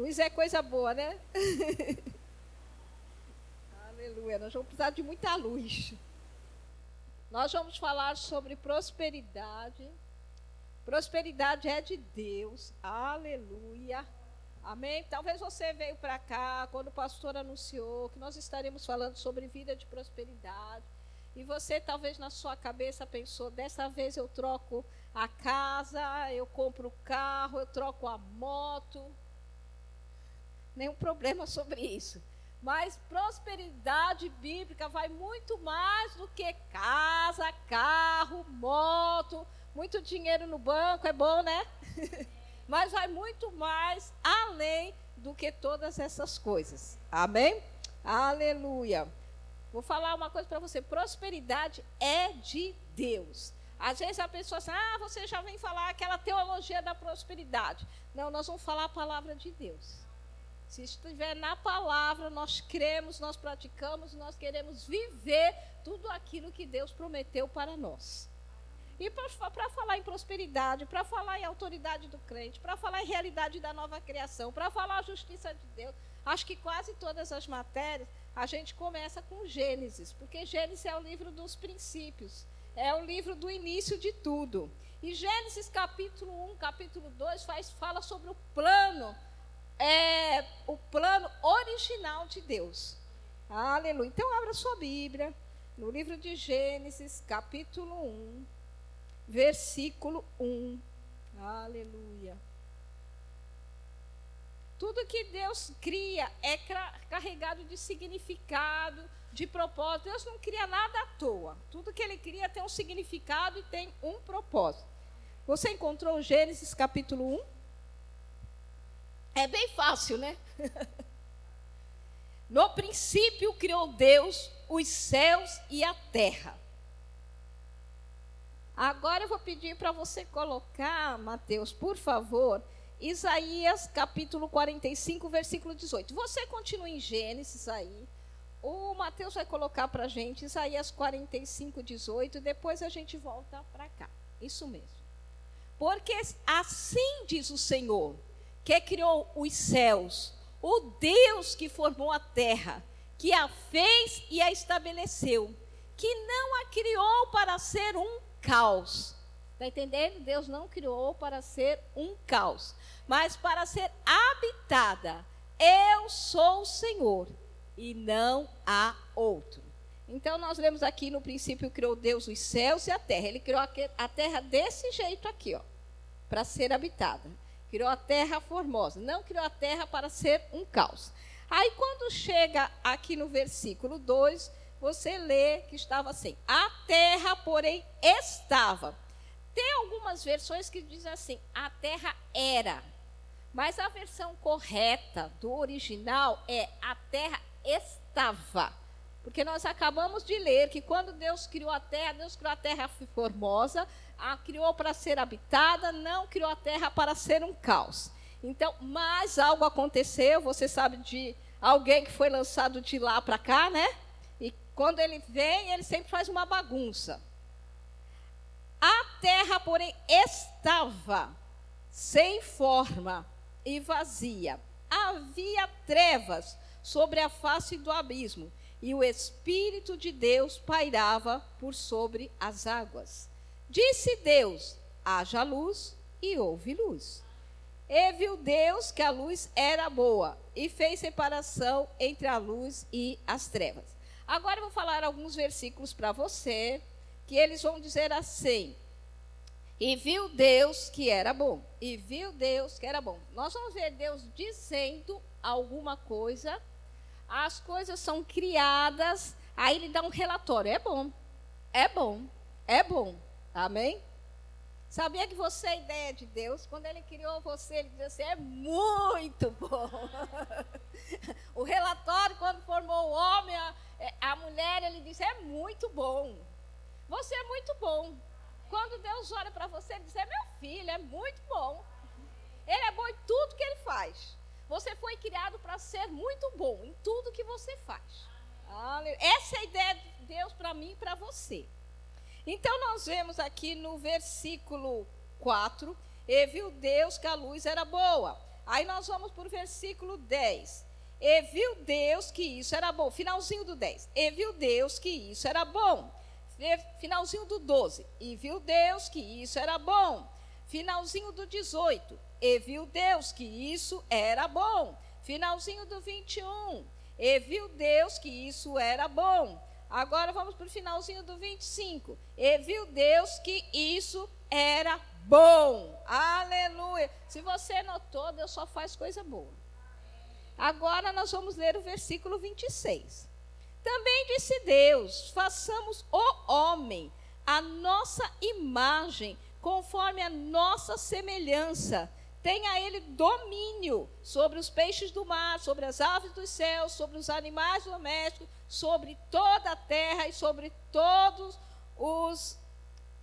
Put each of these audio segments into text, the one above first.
Luz é coisa boa, né? Aleluia. Nós vamos precisar de muita luz. Nós vamos falar sobre prosperidade. Prosperidade é de Deus. Aleluia. Amém? Talvez você veio para cá quando o pastor anunciou que nós estaremos falando sobre vida de prosperidade. E você talvez na sua cabeça pensou: dessa vez eu troco a casa, eu compro o carro, eu troco a moto. Nenhum problema sobre isso. Mas prosperidade bíblica vai muito mais do que casa, carro, moto, muito dinheiro no banco, é bom, né? Mas vai muito mais além do que todas essas coisas. Amém? Aleluia. Vou falar uma coisa para você: prosperidade é de Deus. Às vezes a pessoa diz, ah, você já vem falar aquela teologia da prosperidade. Não, nós vamos falar a palavra de Deus. Se estiver na palavra, nós cremos, nós praticamos, nós queremos viver tudo aquilo que Deus prometeu para nós. E para falar em prosperidade, para falar em autoridade do crente, para falar em realidade da nova criação, para falar a justiça de Deus, acho que quase todas as matérias a gente começa com Gênesis, porque Gênesis é o livro dos princípios, é o livro do início de tudo. E Gênesis capítulo 1, capítulo 2 faz, fala sobre o plano é o plano original de Deus. Aleluia. Então, abra sua Bíblia no livro de Gênesis, capítulo 1, versículo 1. Aleluia. Tudo que Deus cria é carregado de significado, de propósito. Deus não cria nada à toa. Tudo que Ele cria tem um significado e tem um propósito. Você encontrou Gênesis capítulo 1? É bem fácil, né? No princípio criou Deus os céus e a terra. Agora eu vou pedir para você colocar, Mateus, por favor, Isaías capítulo 45, versículo 18. Você continua em Gênesis aí. O Mateus vai colocar para a gente Isaías 45, 18. Depois a gente volta para cá. Isso mesmo. Porque assim diz o Senhor que criou os céus, o Deus que formou a terra, que a fez e a estabeleceu, que não a criou para ser um caos. Está entendendo? Deus não criou para ser um caos, mas para ser habitada. Eu sou o Senhor e não há outro. Então nós lemos aqui no princípio criou Deus os céus e a terra. Ele criou a terra desse jeito aqui, ó, para ser habitada. Criou a terra formosa. Não criou a terra para ser um caos. Aí, quando chega aqui no versículo 2, você lê que estava assim: A terra, porém, estava. Tem algumas versões que dizem assim: A terra era. Mas a versão correta do original é: A terra estava. Porque nós acabamos de ler que quando Deus criou a terra, Deus criou a terra formosa, a criou para ser habitada, não criou a terra para ser um caos. Então, mas algo aconteceu, você sabe de alguém que foi lançado de lá para cá, né? E quando ele vem, ele sempre faz uma bagunça. A terra, porém, estava sem forma e vazia. Havia trevas sobre a face do abismo, e o Espírito de Deus pairava por sobre as águas. Disse Deus: haja luz, e houve luz. E viu Deus que a luz era boa, e fez separação entre a luz e as trevas. Agora eu vou falar alguns versículos para você, que eles vão dizer assim: E viu Deus que era bom, e viu Deus que era bom. Nós vamos ver Deus dizendo alguma coisa, as coisas são criadas, aí ele dá um relatório: é bom, é bom, é bom. Amém? Sabia que você é ideia de Deus? Quando Ele criou você, Ele disse assim: é muito bom. o relatório, quando formou o homem, a, é, a mulher, Ele disse: é muito bom. Você é muito bom. Quando Deus olha para você, Ele diz: é meu filho, é muito bom. Ele é bom em tudo que Ele faz. Você foi criado para ser muito bom em tudo que você faz. Essa é a ideia de Deus para mim e para você. Então, nós vemos aqui no versículo 4: E viu Deus que a luz era boa, Aí nós vamos para o versículo 10. E viu Deus que isso era bom. Finalzinho do 10. E viu Deus que isso era bom. Finalzinho do 12. E viu Deus que isso era bom. Finalzinho do 18. E viu Deus que isso era bom. Finalzinho do 21. E viu Deus que isso era bom. Agora vamos para o finalzinho do 25. E viu Deus que isso era bom. Aleluia. Se você notou, Deus só faz coisa boa. Agora nós vamos ler o versículo 26. Também disse Deus: façamos o homem, a nossa imagem, conforme a nossa semelhança. Tenha ele domínio sobre os peixes do mar, sobre as aves dos céus, sobre os animais domésticos, sobre toda a terra e sobre todos os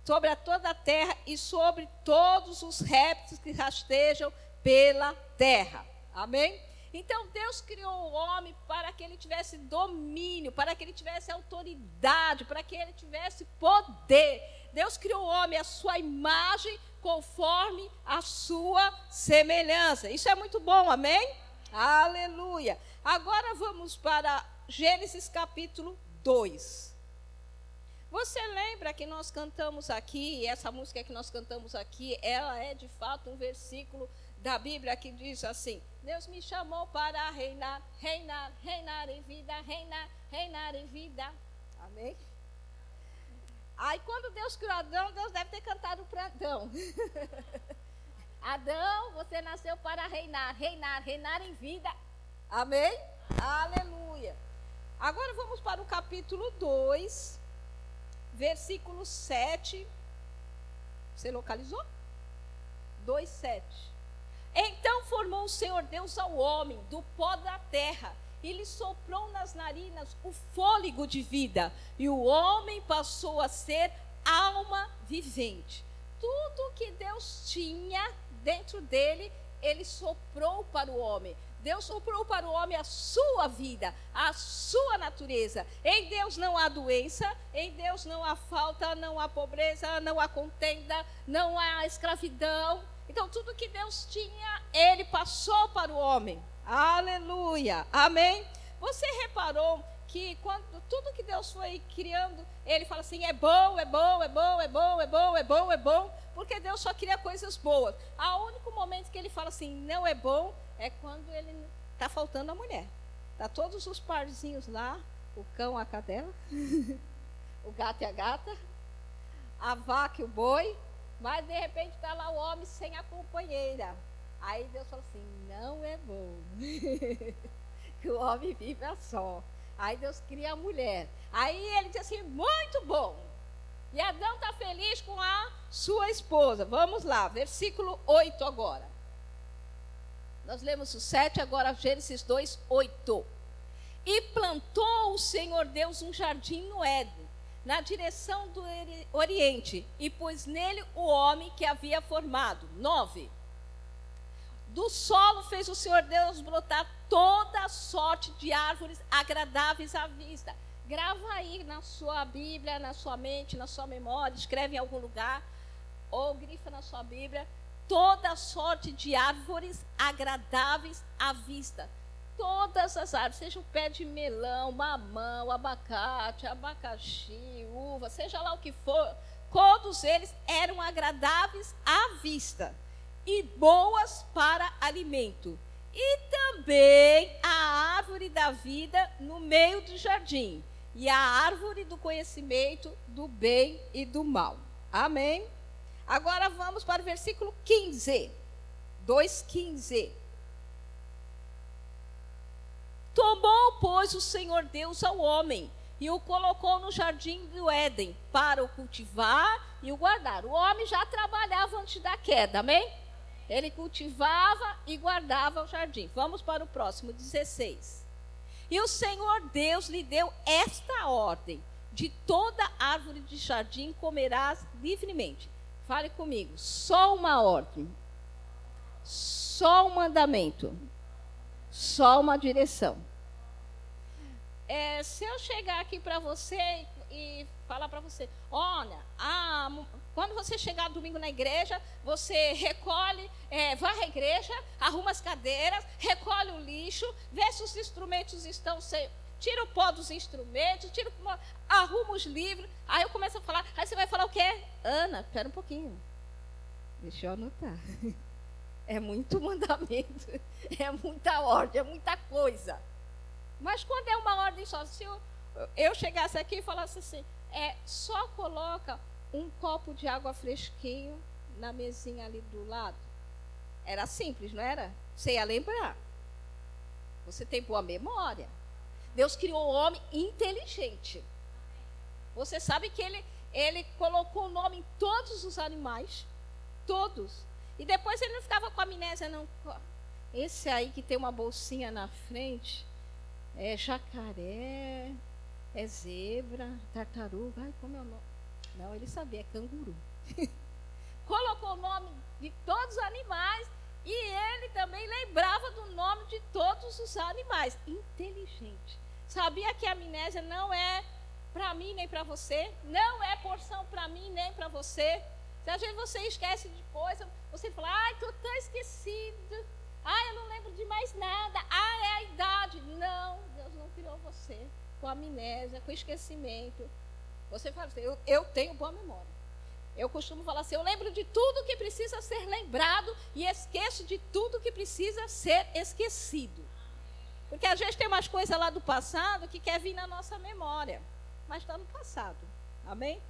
sobre a toda a terra e sobre todos os répteis que rastejam pela terra. Amém? Então Deus criou o homem para que ele tivesse domínio, para que ele tivesse autoridade, para que ele tivesse poder. Deus criou o homem à sua imagem, conforme a sua semelhança. Isso é muito bom, amém? Aleluia. Agora vamos para Gênesis capítulo 2. Você lembra que nós cantamos aqui, essa música que nós cantamos aqui, ela é de fato um versículo da Bíblia que diz assim: Deus me chamou para reinar, reinar, reinar em vida, reinar, reinar em vida. Amém? Aí quando Deus criou Adão, Deus deve ter cantado para Adão. Adão, você nasceu para reinar, reinar, reinar em vida. Amém? Aleluia. Agora vamos para o capítulo 2, versículo 7. Você localizou? 2, 7. Então formou o Senhor Deus ao homem do pó da terra e lhe soprou nas narinas o fôlego de vida, e o homem passou a ser alma vivente. Tudo que Deus tinha dentro dele, ele soprou para o homem. Deus soprou para o homem a sua vida, a sua natureza. Em Deus não há doença, em Deus não há falta, não há pobreza, não há contenda, não há escravidão. Então, tudo que Deus tinha, ele passou para o homem. Aleluia. Amém? Você reparou que quando tudo que Deus foi criando, ele fala assim: é bom, é bom, é bom, é bom, é bom, é bom, é bom, porque Deus só cria coisas boas. O único momento que ele fala assim, não é bom, é quando ele está faltando a mulher. Tá todos os parzinhos lá, o cão, a cadela, o gato e a gata, a vaca e o boi, mas de repente está lá o homem sem a companheira. Aí Deus falou assim: não é bom que o homem viva só. Aí Deus cria a mulher. Aí ele diz assim: muito bom. E Adão está feliz com a sua esposa. Vamos lá, versículo 8 agora. Nós lemos o 7, agora Gênesis 2, 8. E plantou o Senhor Deus um jardim no Éden, na direção do Oriente, e pôs nele o homem que havia formado. 9. Do solo fez o Senhor Deus brotar toda sorte de árvores agradáveis à vista. Grava aí na sua Bíblia, na sua mente, na sua memória, escreve em algum lugar, ou grifa na sua Bíblia toda sorte de árvores agradáveis à vista. Todas as árvores, seja o pé de melão, mamão, abacate, abacaxi, uva, seja lá o que for, todos eles eram agradáveis à vista e boas para alimento. E também a árvore da vida no meio do jardim, e a árvore do conhecimento do bem e do mal. Amém? Agora vamos para o versículo 15. 2,15. Tomou, pois, o Senhor Deus ao homem e o colocou no jardim do Éden para o cultivar e o guardar. O homem já trabalhava antes da queda, amém? Ele cultivava e guardava o jardim. Vamos para o próximo, 16. E o Senhor Deus lhe deu esta ordem: de toda árvore de jardim comerás livremente Fale comigo. Só uma ordem. Só um mandamento. Só uma direção. É, se eu chegar aqui para você e falar para você, olha, a, Quando você chegar domingo na igreja, você recolhe, é, varre a igreja, arruma as cadeiras, recolhe o lixo, vê se os instrumentos estão sem. Tira o pó dos instrumentos, tira, arruma os livros. Aí eu começo a falar. Aí você vai falar o quê? Ana, espera um pouquinho. Deixa eu anotar. É muito mandamento, é muita ordem, é muita coisa. Mas quando é uma ordem só, se eu, eu chegasse aqui e falasse assim, é, só coloca um copo de água fresquinho na mesinha ali do lado. Era simples, não era? Você ia lembrar. Você tem boa memória. Deus criou o homem inteligente. Você sabe que ele, ele colocou o nome em todos os animais. Todos. E depois ele não ficava com amnésia, não. Esse aí que tem uma bolsinha na frente é jacaré, é zebra, tartaruga. Ai, como é o nome? Não, ele sabia, é canguru. Colocou o nome de todos os animais e ele também lembrava do nome de todos os animais. Inteligente. Sabia que a amnésia não é para mim nem para você, não é porção para mim nem para você. Se às vezes você esquece de coisa, você fala, ai, estou tão esquecido. Ai, eu não lembro de mais nada. Ah, é a idade. Não, Deus não criou você com amnésia, com esquecimento. Você fala assim, eu, eu tenho boa memória. Eu costumo falar assim, eu lembro de tudo que precisa ser lembrado e esqueço de tudo que precisa ser esquecido. Porque a gente tem umas coisas lá do passado que quer vir na nossa memória, mas está no passado. Amém?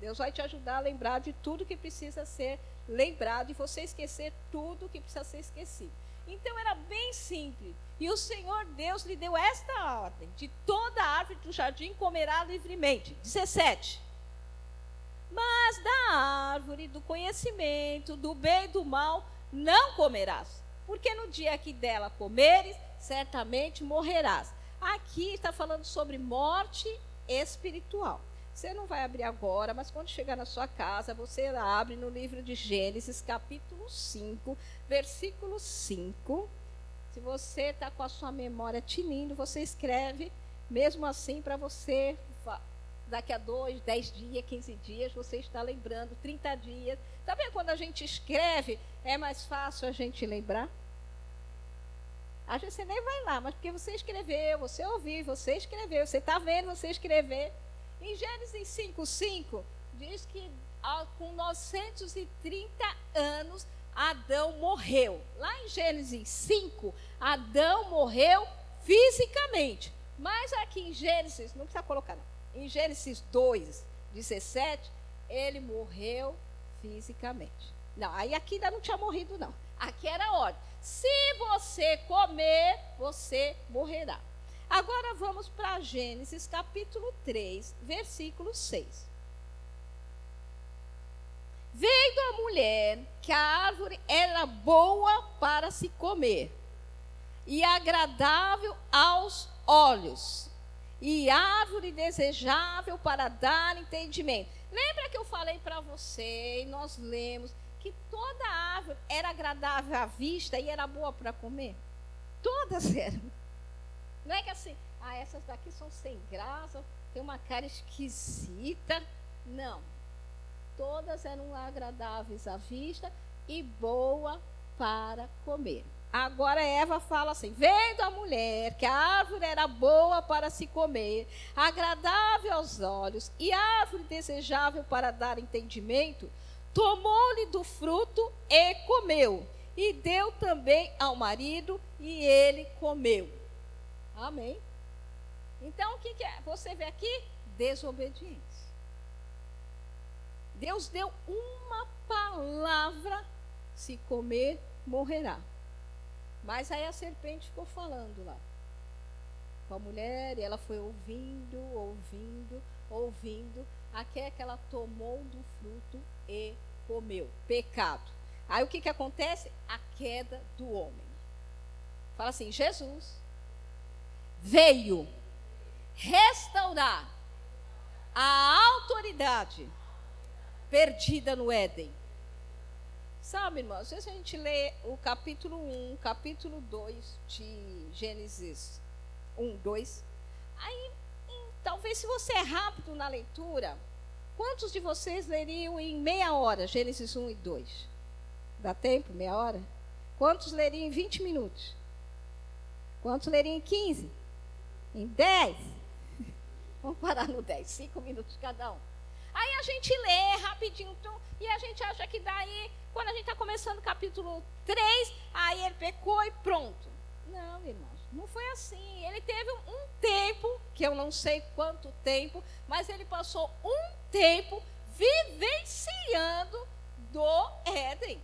Deus vai te ajudar a lembrar de tudo que precisa ser lembrado e você esquecer tudo que precisa ser esquecido. Então era bem simples. E o Senhor Deus lhe deu esta ordem: de toda árvore do jardim comerá livremente. 17. Mas da árvore do conhecimento, do bem e do mal, não comerás, porque no dia que dela comeres, certamente morrerás. Aqui está falando sobre morte espiritual. Você não vai abrir agora, mas quando chegar na sua casa, você abre no livro de Gênesis, capítulo 5, versículo 5. Se você está com a sua memória tinindo, você escreve, mesmo assim, para você, daqui a dois, dez dias, 15 dias, você está lembrando, 30 dias. Está vendo quando a gente escreve, é mais fácil a gente lembrar? Às vezes você nem vai lá, mas porque você escreveu, você ouviu, você escreveu, você está vendo você escrever. Em Gênesis 5,5, diz que com 930 anos Adão morreu. Lá em Gênesis 5, Adão morreu fisicamente. Mas aqui em Gênesis, não precisa colocar não. Em Gênesis 2, 17, ele morreu fisicamente. Não, aí aqui ainda não tinha morrido, não. Aqui era ordem. Se você comer, você morrerá. Agora vamos para Gênesis capítulo 3, versículo 6. Vendo a mulher que a árvore era boa para se comer e agradável aos olhos, e árvore desejável para dar entendimento. Lembra que eu falei para você, e nós lemos, que toda árvore era agradável à vista e era boa para comer? Todas eram. Não é que assim, ah, essas daqui são sem graça, tem uma cara esquisita. Não. Todas eram agradáveis à vista e boa para comer. Agora Eva fala assim: vendo a mulher que a árvore era boa para se comer, agradável aos olhos e árvore desejável para dar entendimento, tomou-lhe do fruto e comeu, e deu também ao marido, e ele comeu. Amém? Então, o que, que é? Você vê aqui? Desobediência. Deus deu uma palavra: se comer, morrerá. Mas aí a serpente ficou falando lá com a mulher, e ela foi ouvindo, ouvindo, ouvindo, até que ela tomou do fruto e comeu. Pecado. Aí o que, que acontece? A queda do homem. Fala assim: Jesus veio restaurar a autoridade perdida no Éden. Sabe, irmãos, vezes a gente lê o capítulo 1, capítulo 2 de Gênesis 1, 2. Aí, talvez se você é rápido na leitura, Quantos de vocês leriam em meia hora Gênesis 1 e 2? Dá tempo? Meia hora? Quantos leriam em 20 minutos? Quantos leriam em 15? Em 10? Vamos parar no 10, 5 minutos cada um. Aí a gente lê rapidinho e a gente acha que daí, quando a gente está começando o capítulo 3, aí ele pecou e pronto. Não, irmãos, não foi assim. Ele teve um tempo, que eu não sei quanto tempo, mas ele passou um tempo vivenciando do Éden.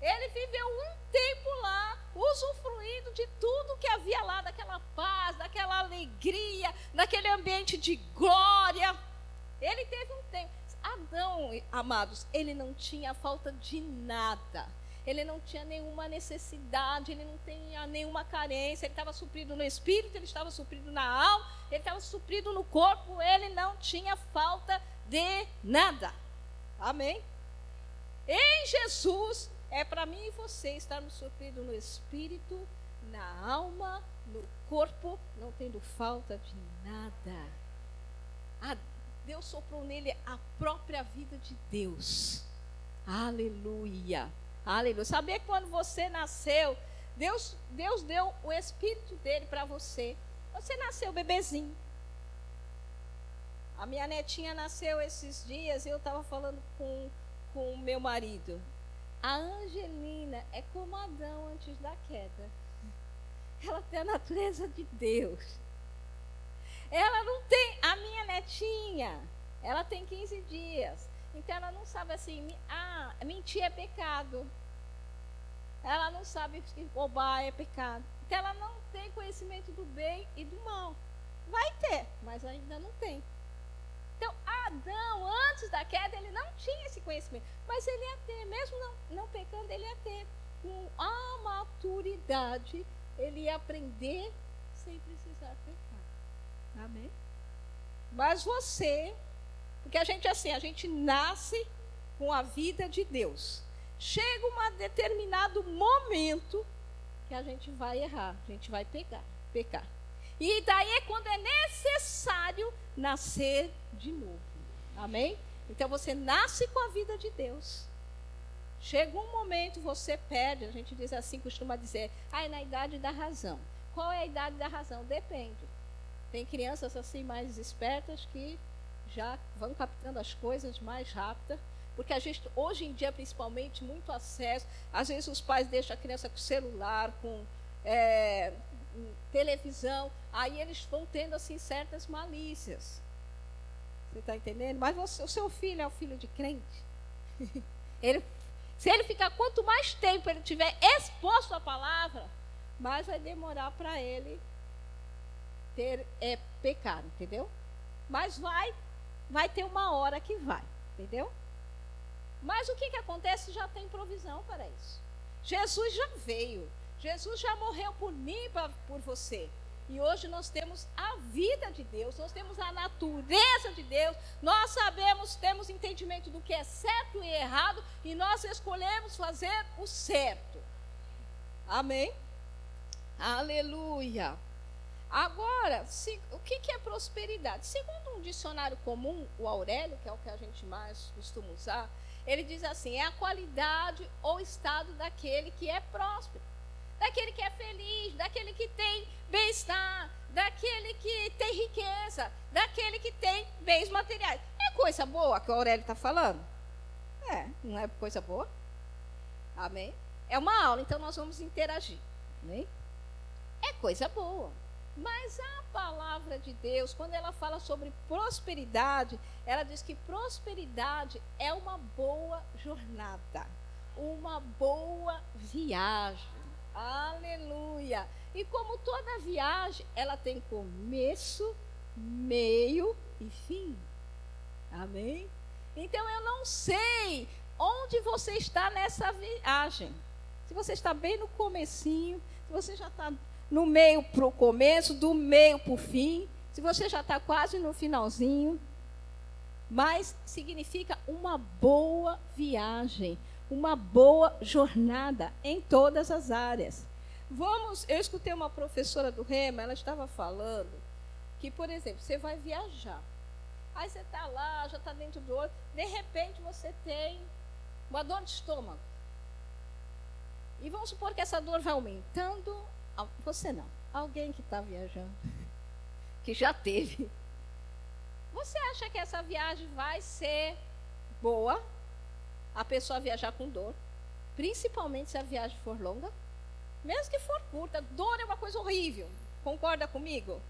Ele viveu um tempo lá, usufruindo de tudo que havia lá, daquela paz, daquela alegria, daquele ambiente de glória. Ele teve um tempo. Adão, amados, ele não tinha falta de nada. Ele não tinha nenhuma necessidade, ele não tinha nenhuma carência. Ele estava suprido no espírito, ele estava suprido na alma, ele estava suprido no corpo. Ele não tinha falta de nada. Amém? Em Jesus, é para mim e você estarmos supridos no espírito, na alma, no corpo, não tendo falta de nada. A Deus soprou nele a própria vida de Deus. Aleluia. Aleluia. Sabia que quando você nasceu, Deus, Deus deu o espírito dele para você. Você nasceu bebezinho. A minha netinha nasceu esses dias e eu estava falando com o meu marido. A Angelina é como Adão antes da queda. Ela tem a natureza de Deus. Ela não tem, a minha netinha, ela tem 15 dias. Então ela não sabe assim, ah, mentir é pecado. Ela não sabe que roubar é pecado. Então ela não tem conhecimento do bem e do mal. Vai ter, mas ainda não tem. Então, Adão, antes da queda, ele não tinha esse conhecimento. Mas ele ia ter, mesmo não, não pecando, ele ia ter. Com a maturidade, ele ia aprender sem precisar pecar. Amém? Mas você, porque a gente assim, a gente nasce com a vida de Deus. Chega um determinado momento que a gente vai errar, a gente vai pegar, pecar. E daí é quando é necessário nascer de novo. Amém? Então você nasce com a vida de Deus. Chega um momento, você perde, a gente diz assim, costuma dizer, ah, é na idade da razão. Qual é a idade da razão? Depende. Tem crianças assim mais espertas que já vão captando as coisas mais rápidas, porque a gente, hoje em dia, principalmente, muito acesso. Às vezes os pais deixam a criança com celular, com é, televisão, aí eles vão tendo assim certas malícias. Você está entendendo? Mas você, o seu filho é o filho de crente. Ele, se ele ficar, quanto mais tempo ele tiver exposto à palavra, mais vai demorar para ele ter é, pecar, entendeu? Mas vai, vai ter uma hora que vai, entendeu? Mas o que, que acontece? Já tem provisão para isso. Jesus já veio. Jesus já morreu por mim, por você. E hoje nós temos a vida de Deus, nós temos a natureza de Deus, nós sabemos, temos entendimento do que é certo e errado, e nós escolhemos fazer o certo. Amém? Aleluia. Agora, se, o que, que é prosperidade? Segundo um dicionário comum, o Aurélio, que é o que a gente mais costuma usar, ele diz assim: é a qualidade ou estado daquele que é próspero daquele que é feliz, daquele que tem bem-estar, daquele que tem riqueza, daquele que tem bens materiais. É coisa boa que o Aurélio está falando? É, não é coisa boa? Amém? É uma aula, então nós vamos interagir. Amém? É coisa boa. Mas a palavra de Deus, quando ela fala sobre prosperidade, ela diz que prosperidade é uma boa jornada, uma boa viagem. Aleluia! E como toda viagem, ela tem começo, meio e fim. Amém? Então eu não sei onde você está nessa viagem. Se você está bem no comecinho, se você já está no meio para o começo, do meio para o fim, se você já está quase no finalzinho, mas significa uma boa viagem, uma boa jornada em todas as áreas. Vamos, eu escutei uma professora do Rema, ela estava falando que, por exemplo, você vai viajar. Aí você está lá, já está dentro do olho, de repente você tem uma dor de estômago. E vamos supor que essa dor vai aumentando. Você não. Alguém que está viajando, que já teve. Você acha que essa viagem vai ser boa? A pessoa viajar com dor? Principalmente se a viagem for longa? Mesmo que for curta, dor é uma coisa horrível. Concorda comigo?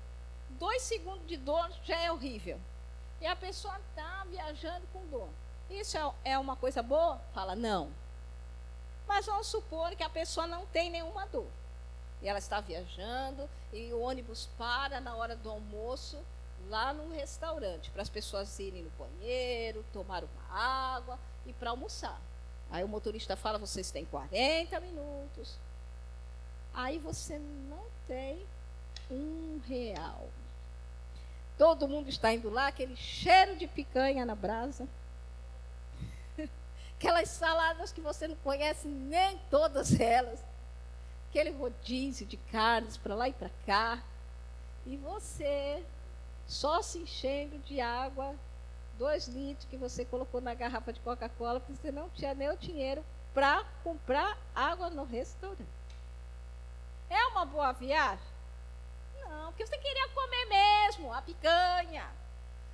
Dois segundos de dor já é horrível. E a pessoa está viajando com dor. Isso é, é uma coisa boa? Fala, não. Mas vamos supor que a pessoa não tem nenhuma dor. E ela está viajando e o ônibus para na hora do almoço lá no restaurante para as pessoas irem no banheiro, tomar uma água e para almoçar. Aí o motorista fala: vocês têm 40 minutos. Aí você não tem um real. Todo mundo está indo lá, aquele cheiro de picanha na brasa. Aquelas saladas que você não conhece nem todas elas. Aquele rodízio de carnes para lá e para cá. E você só se enchendo de água, dois litros que você colocou na garrafa de Coca-Cola, porque você não tinha nem o dinheiro para comprar água no restaurante. É uma boa viagem? Não, porque você queria comer mesmo a picanha.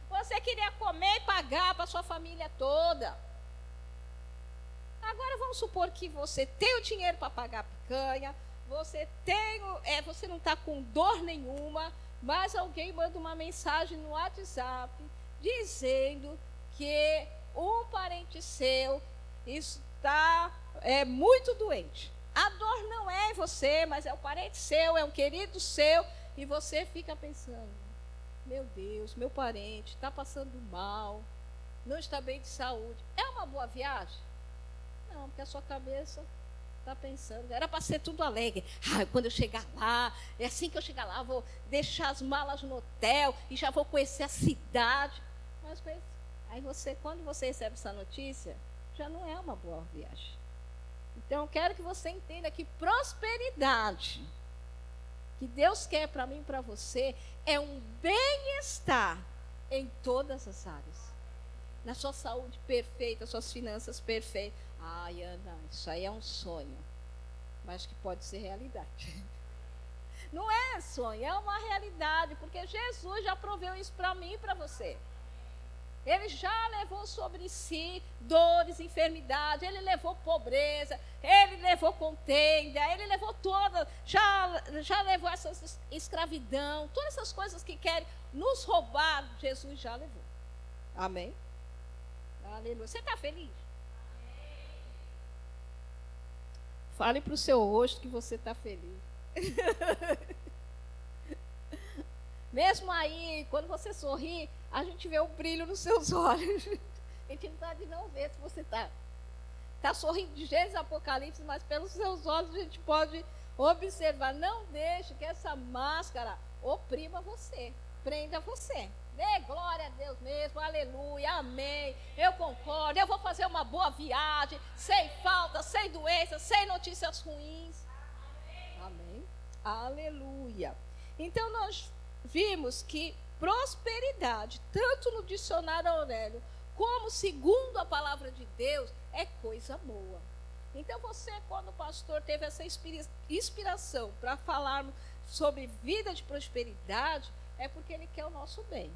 Você queria comer e pagar para sua família toda. Agora vamos supor que você tem o dinheiro para pagar a picanha, você tem, é, você não está com dor nenhuma, mas alguém manda uma mensagem no WhatsApp dizendo que um parente seu está é, muito doente. A dor não é em você, mas é o parente seu, é um querido seu, e você fica pensando: meu Deus, meu parente está passando mal, não está bem de saúde. É uma boa viagem? Não, porque a sua cabeça está pensando. Era para ser tudo alegre. Ah, quando eu chegar lá, é assim que eu chegar lá, vou deixar as malas no hotel e já vou conhecer a cidade. Mas aí você, quando você recebe essa notícia, já não é uma boa viagem. Então eu quero que você entenda que prosperidade que Deus quer para mim e para você é um bem-estar em todas as áreas. Na sua saúde perfeita, suas finanças perfeitas, Ai, Ana, isso aí é um sonho, mas que pode ser realidade. Não é sonho, é uma realidade, porque Jesus já proveu isso para mim e para você. Ele já levou sobre si dores, enfermidade, ele levou pobreza, ele levou contenda, ele levou toda, já, já levou essa escravidão, todas essas coisas que querem nos roubar, Jesus já levou. Amém? Aleluia. Você está feliz? Fale para o seu rosto que você está feliz. Mesmo aí, quando você sorri, a gente vê o brilho nos seus olhos. A gente não está de não ver se você está tá sorrindo de Gênesis Apocalipse, mas pelos seus olhos a gente pode observar. Não deixe que essa máscara oprima você, prenda você. Dê glória a Deus mesmo, aleluia, amém. Eu concordo, eu vou fazer uma boa viagem, sem falta, sem doença, sem notícias ruins. Amém. Aleluia. Então nós vimos que prosperidade, tanto no dicionário Aurélio, como segundo a palavra de Deus, é coisa boa. Então você, quando o pastor teve essa inspiração para falar sobre vida de prosperidade, é porque Ele quer o nosso bem.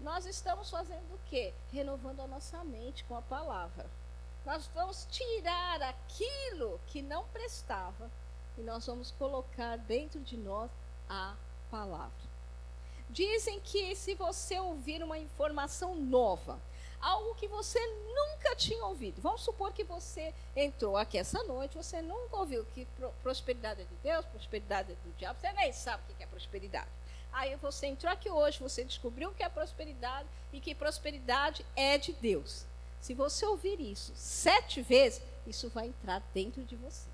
Nós estamos fazendo o quê? Renovando a nossa mente com a palavra. Nós vamos tirar aquilo que não prestava e nós vamos colocar dentro de nós a palavra. Dizem que se você ouvir uma informação nova, algo que você nunca tinha ouvido, vamos supor que você entrou aqui essa noite, você nunca ouviu que prosperidade é de Deus, prosperidade é do diabo, você nem sabe o que é prosperidade. Aí você entrou aqui hoje, você descobriu que é prosperidade e que prosperidade é de Deus. Se você ouvir isso sete vezes, isso vai entrar dentro de você.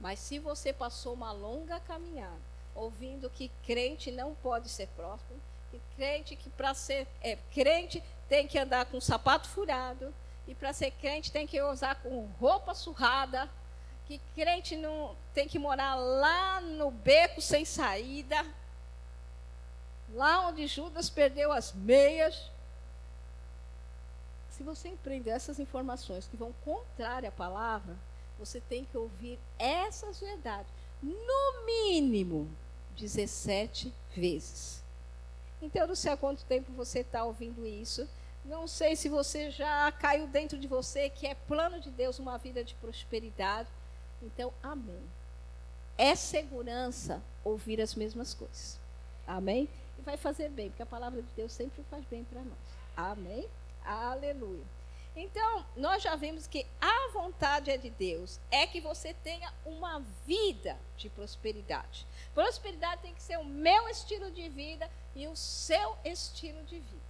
Mas se você passou uma longa caminhada, ouvindo que crente não pode ser próspero, que crente que para ser é, crente tem que andar com sapato furado, e para ser crente tem que usar com roupa surrada, que crente não tem que morar lá no beco sem saída, Lá onde Judas perdeu as meias. Se você empreender essas informações que vão contrária à palavra, você tem que ouvir essas verdades. No mínimo 17 vezes. Então, eu não sei há quanto tempo você está ouvindo isso. Não sei se você já caiu dentro de você que é plano de Deus uma vida de prosperidade. Então, amém. É segurança ouvir as mesmas coisas. Amém? E vai fazer bem, porque a palavra de Deus sempre faz bem para nós. Amém? Aleluia. Então, nós já vimos que a vontade é de Deus, é que você tenha uma vida de prosperidade. Prosperidade tem que ser o meu estilo de vida e o seu estilo de vida.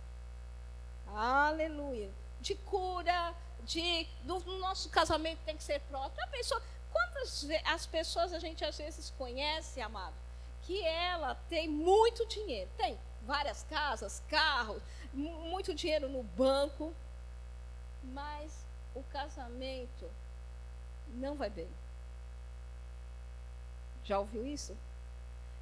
Aleluia. De cura, de no nosso casamento tem que ser próprio. Já pensou quantas as pessoas a gente às vezes conhece, amado, que ela tem muito dinheiro, tem várias casas, carros, muito dinheiro no banco, mas o casamento não vai bem. Já ouviu isso?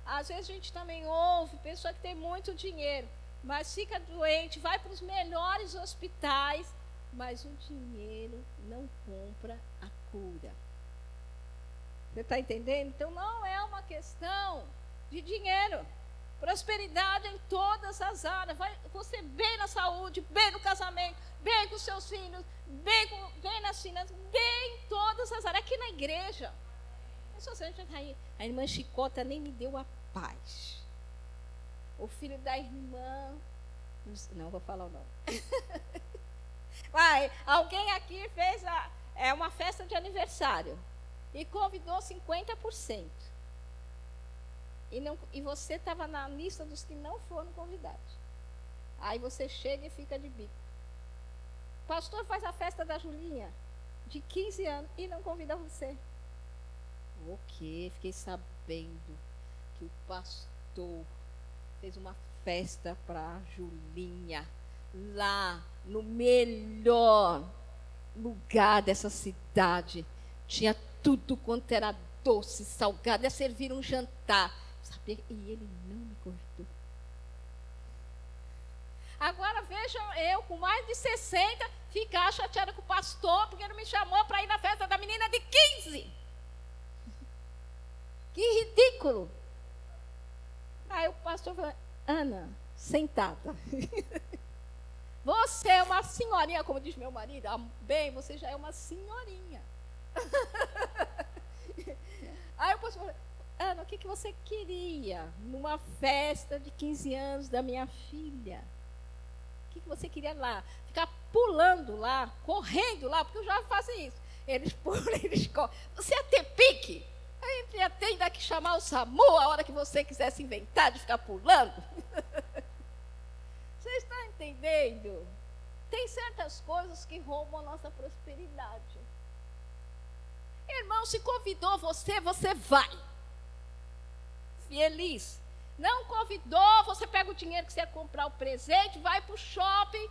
Às vezes a gente também ouve pessoa que tem muito dinheiro, mas fica doente, vai para os melhores hospitais, mas o dinheiro não compra a cura. Você está entendendo? Então não é uma questão de dinheiro. Prosperidade em todas as áreas. Vai você bem na saúde, bem no casamento, bem com seus filhos, bem, com, bem nas finanças, bem em todas as áreas. Aqui na igreja. A irmã Chicota nem me deu a paz. O filho da irmã. Não vou falar o nome. Vai, alguém aqui fez a, é uma festa de aniversário e convidou 50%. E, não, e você estava na lista dos que não foram convidados. Aí você chega e fica de bico. O pastor faz a festa da Julinha, de 15 anos, e não convida você. O quê? Fiquei sabendo que o pastor fez uma festa para Julinha, lá no melhor lugar dessa cidade. Tinha tudo quanto era doce, salgado, ia servir um jantar. E ele não me convidou. Agora vejam eu, com mais de 60, ficar chateada com o pastor, porque ele me chamou para ir na festa da menina de 15. Que ridículo. Aí o pastor falou, Ana, sentada. Você é uma senhorinha, como diz meu marido. Ah, bem, você já é uma senhorinha. Aí o pastor falou, Ana, o que, que você queria numa festa de 15 anos da minha filha? O que, que você queria lá? Ficar pulando lá, correndo lá, porque eu já faço isso. Eles pulam, eles correm. Você ia ter pique? Gente ia ter ainda que chamar o SAMU a hora que você quisesse inventar de ficar pulando. Você está entendendo? Tem certas coisas que roubam a nossa prosperidade. Irmão, se convidou você, você vai. Feliz. Não convidou, você pega o dinheiro que você ia comprar o presente, vai para o shopping,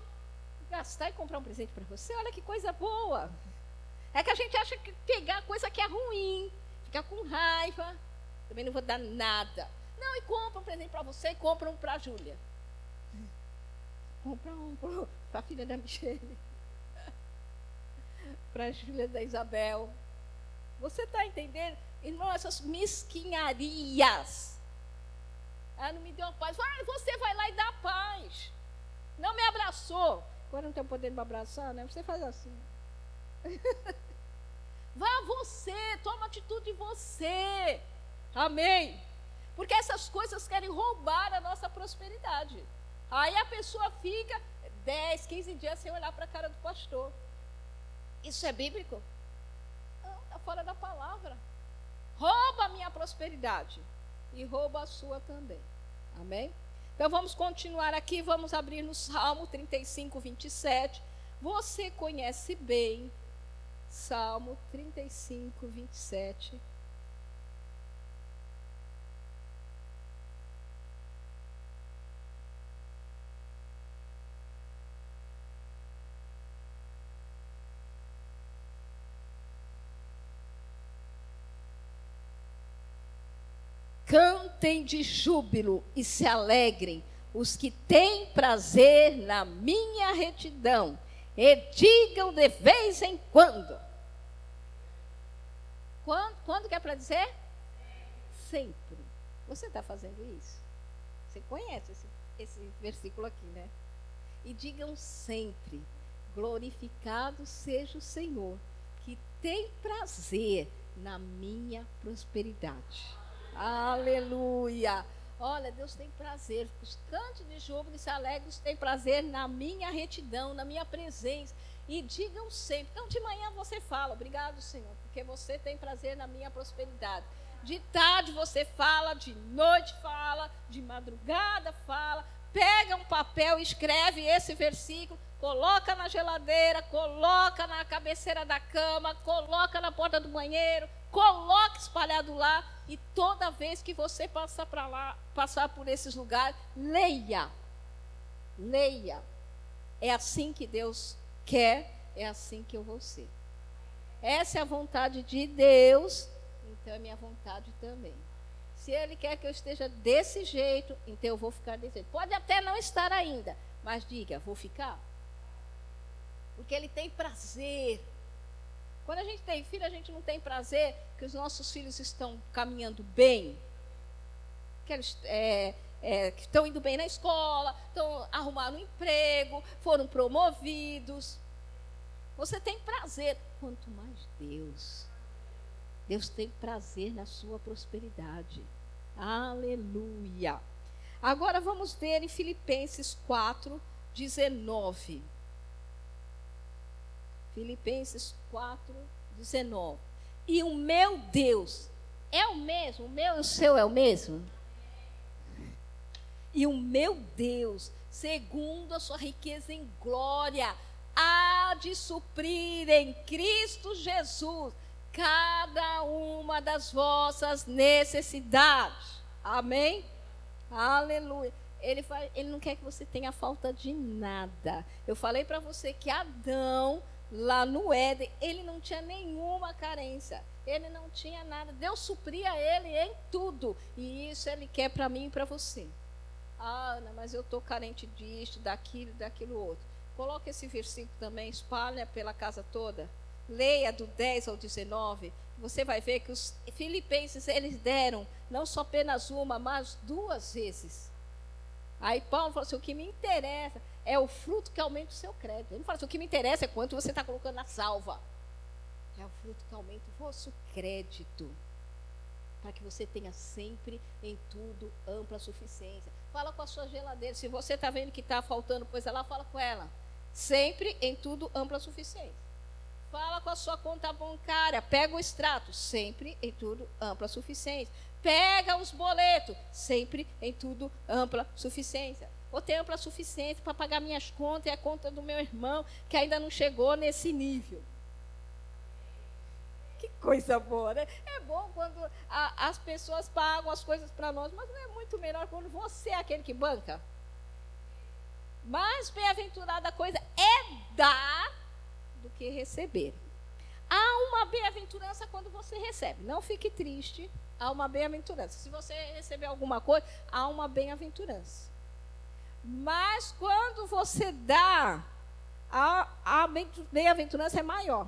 gastar e comprar um presente para você. Olha que coisa boa. É que a gente acha que pegar coisa que é ruim fica com raiva, também não vou dar nada. Não, e compra um presente para você e compra um para a Júlia. Compra um para a filha da Michelle. para a filha da Isabel. Você está entendendo? Irmão, essas mesquinharias. Ah, não me deu paz. Ah, você vai lá e dá paz. Não me abraçou. Agora não tem poder de me abraçar, né? Você faz assim. Vá você, toma atitude você. Amém. Porque essas coisas querem roubar a nossa prosperidade. Aí a pessoa fica 10, 15 dias sem olhar para a cara do pastor. Isso é bíblico? Não, está fora da palavra. Rouba a minha prosperidade e rouba a sua também. Amém? Então vamos continuar aqui, vamos abrir no Salmo 35, 27. Você conhece bem Salmo 35, 27. Cantem de júbilo e se alegrem, os que têm prazer na minha retidão, e digam de vez em quando. Quando, quando que é para dizer? Sempre. Você está fazendo isso? Você conhece esse, esse versículo aqui, né? E digam sempre: glorificado seja o Senhor, que tem prazer na minha prosperidade. Aleluia! Olha, Deus tem prazer. Os cantos de júbilo se alegres têm prazer na minha retidão, na minha presença. E digam sempre. Então, de manhã você fala, obrigado, Senhor, porque você tem prazer na minha prosperidade. De tarde você fala, de noite fala, de madrugada fala. Pega um papel, escreve esse versículo, coloca na geladeira, coloca na cabeceira da cama, coloca na porta do banheiro, coloca espalhado lá e toda vez que você passar para lá, passar por esses lugares, leia. Leia. É assim que Deus quer, é assim que eu vou ser. Essa é a vontade de Deus, então é minha vontade também. Se Ele quer que eu esteja desse jeito, então eu vou ficar desse jeito. Pode até não estar ainda, mas diga, vou ficar. Porque Ele tem prazer quando a gente tem filho, a gente não tem prazer que os nossos filhos estão caminhando bem, que eles é, é, que estão indo bem na escola, estão arrumando um emprego, foram promovidos. Você tem prazer. Quanto mais Deus. Deus tem prazer na sua prosperidade. Aleluia. Agora vamos ver em Filipenses 4, 19. Filipenses 4, 19. E o meu Deus é o mesmo, o meu e o seu é o mesmo? E o meu Deus, segundo a sua riqueza em glória, há de suprir em Cristo Jesus cada uma das vossas necessidades. Amém? Aleluia. Ele, vai, ele não quer que você tenha falta de nada. Eu falei para você que Adão lá no Éden, ele não tinha nenhuma carência. Ele não tinha nada. Deus supria ele em tudo. E isso ele quer para mim e para você. Ah, Ana, mas eu estou carente disso, daquilo, daquilo outro. Coloque esse versículo também, espalha pela casa toda. Leia do 10 ao 19. Você vai ver que os filipenses, eles deram não só apenas uma, mas duas vezes. Aí Paulo falou assim: o que me interessa é o fruto que aumenta o seu crédito. Ele não fala assim: o que me interessa é quanto você está colocando na salva. É o fruto que aumenta o vosso crédito. Para que você tenha sempre em tudo ampla suficiência. Fala com a sua geladeira. Se você está vendo que está faltando coisa lá, fala com ela. Sempre em tudo ampla suficiência. Fala com a sua conta bancária. Pega o extrato. Sempre em tudo ampla suficiência. Pega os boletos, sempre em tudo ampla suficiência. Ou tem ampla suficiência para pagar minhas contas e a conta do meu irmão, que ainda não chegou nesse nível. Que coisa boa, né? É bom quando a, as pessoas pagam as coisas para nós, mas não é muito melhor quando você é aquele que banca? Mais bem-aventurada coisa é dar do que receber. Há uma bem-aventurança quando você recebe. Não fique triste há uma bem-aventurança. Se você receber alguma coisa, há uma bem-aventurança. Mas quando você dá, a, a bem-aventurança é maior.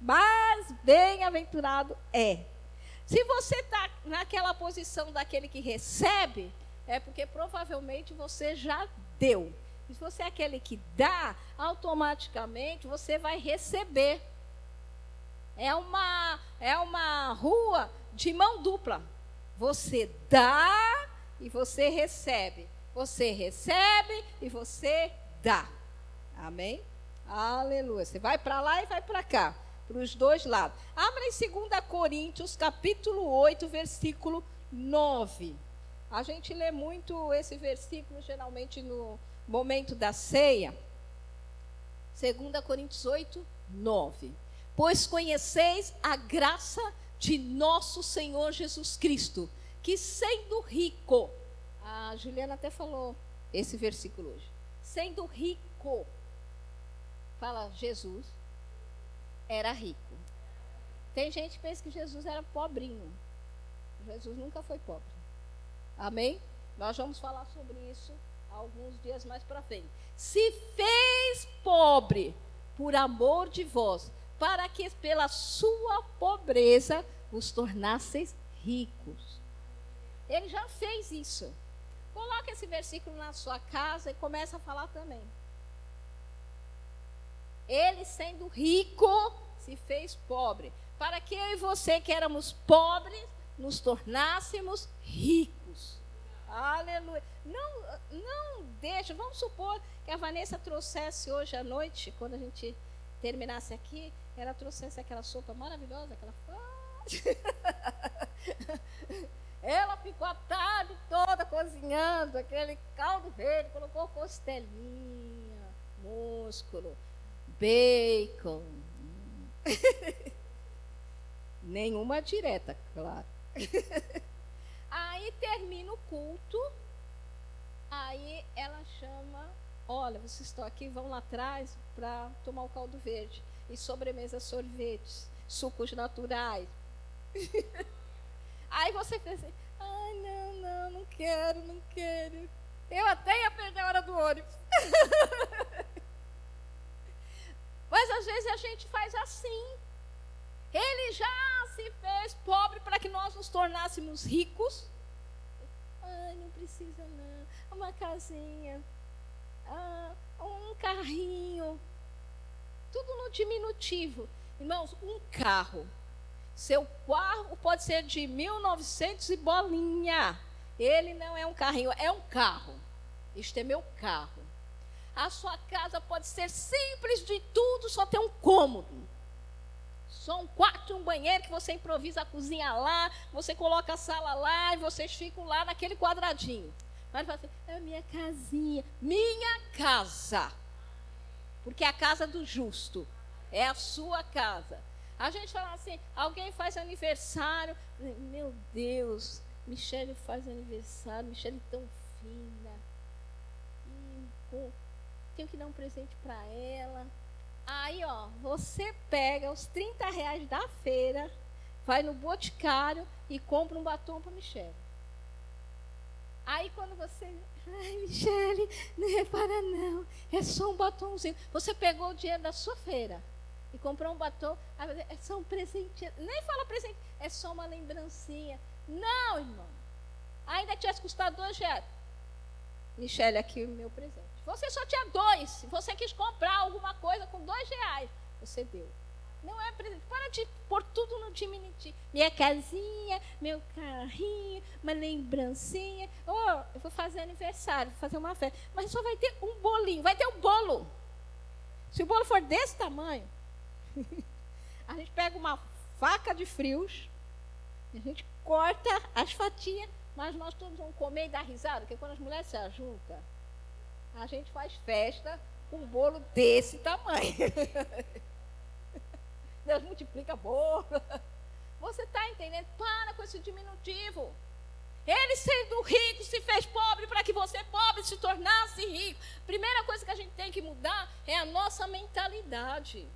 Mais bem-aventurado é. Se você está naquela posição daquele que recebe, é porque provavelmente você já deu. E se você é aquele que dá, automaticamente você vai receber. É uma, é uma rua de mão dupla. Você dá e você recebe. Você recebe e você dá. Amém? Aleluia. Você vai para lá e vai para cá, para os dois lados. Abra em 2 Coríntios, capítulo 8, versículo 9. A gente lê muito esse versículo geralmente no momento da ceia. 2 Coríntios 8, 9. Pois conheceis a graça de nosso Senhor Jesus Cristo, que sendo rico, a Juliana até falou esse versículo hoje, sendo rico, fala Jesus, era rico. Tem gente que pensa que Jesus era pobrinho. Jesus nunca foi pobre. Amém? Nós vamos falar sobre isso alguns dias mais para frente. Se fez pobre por amor de vós, para que pela sua pobreza vos tornasseis ricos. Ele já fez isso. Coloque esse versículo na sua casa e começa a falar também. Ele, sendo rico, se fez pobre, para que eu e você, que éramos pobres, nos tornássemos ricos. Aleluia. Não, não deixa, vamos supor que a Vanessa trouxesse hoje à noite, quando a gente terminasse aqui, ela trouxesse aquela sopa maravilhosa que ela ficou a tarde toda cozinhando aquele caldo verde, colocou costelinha, músculo, bacon. Nenhuma direta, claro. Aí termina o culto, aí ela chama, olha, vocês estão aqui, vão lá atrás para tomar o caldo verde. E sobremesa sorvetes, sucos naturais. aí você pensa assim, ai não, não, não quero, não quero. Eu até ia perder a hora do ônibus. Mas às vezes a gente faz assim. Ele já se fez pobre para que nós nos tornássemos ricos. Ai, não precisa não. Uma casinha. Ah, um carrinho. Tudo no diminutivo. Irmãos, um carro. Seu carro pode ser de 1900 e bolinha. Ele não é um carrinho, é um carro. Este é meu carro. A sua casa pode ser simples de tudo, só ter um cômodo. Só um quarto e um banheiro que você improvisa a cozinha lá, você coloca a sala lá e vocês ficam lá naquele quadradinho. Mas fala assim, é minha casinha, minha casa. Porque é a casa do justo. É a sua casa. A gente fala assim, alguém faz aniversário. Meu Deus, Michele faz aniversário, Michele tão fina. Tenho que dar um presente para ela. Aí, ó, você pega os 30 reais da feira, vai no boticário e compra um batom para Michelle. Aí quando você. Ai, Michele, não repara não. É só um batomzinho. Você pegou o dinheiro da sua feira e comprou um batom. É só um presente. Nem fala presente, é só uma lembrancinha. Não, irmão. Ainda tivesse custado dois reais. Michele, aqui o meu presente. Você só tinha dois. Você quis comprar alguma coisa com dois reais, você deu. Não é presente. Para de pôr tudo no diminutivo. Minha casinha, meu carrinho, uma lembrancinha. Oh, eu vou fazer aniversário, vou fazer uma festa. Mas só vai ter um bolinho. Vai ter um bolo. Se o bolo for desse tamanho, a gente pega uma faca de frios, a gente corta as fatias, mas nós todos vamos comer e dar risada, porque quando as mulheres se ajuntam, a gente faz festa com um bolo desse tamanho. Deus multiplica bolo. Você está entendendo? Para com esse diminutivo. Ele sendo rico se fez pobre para que você pobre se tornasse rico. Primeira coisa que a gente tem que mudar é a nossa mentalidade.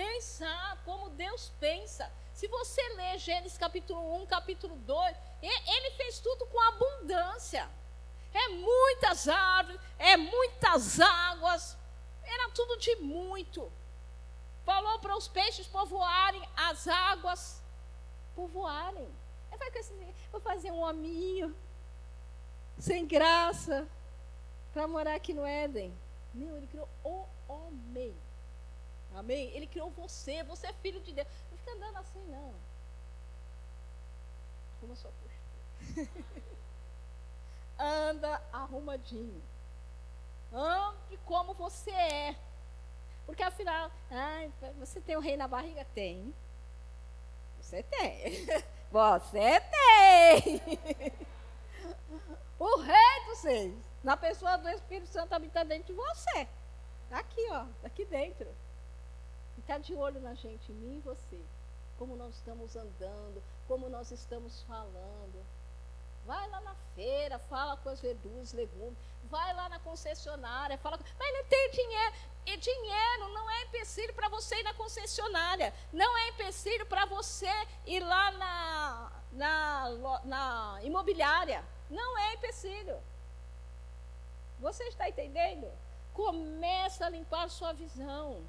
Pensar como Deus pensa. Se você ler Gênesis capítulo 1, capítulo 2, ele fez tudo com abundância. É muitas árvores, é muitas águas. Era tudo de muito. Falou para os peixes povoarem as águas, povoarem. Vou fazer um hominho, sem graça, para morar aqui no Éden. Não, ele criou o homem. Amém? Ele criou você, você é filho de Deus. Não fica andando assim, não. Como sua postura. anda arrumadinho. Ande como você é. Porque afinal, ai, você tem o rei na barriga? Tem. Você tem. Você tem. O rei dos reis, na pessoa do Espírito Santo habita dentro de você. Está aqui, ó, tá aqui dentro. Está de olho na gente, em mim e você. Como nós estamos andando, como nós estamos falando. Vai lá na feira, fala com as verduras, legumes. Vai lá na concessionária, fala. Mas não tem dinheiro. E dinheiro não é empecilho para você ir na concessionária. Não é empecilho para você ir lá na, na, na imobiliária. Não é empecilho. Você está entendendo? Começa a limpar sua visão.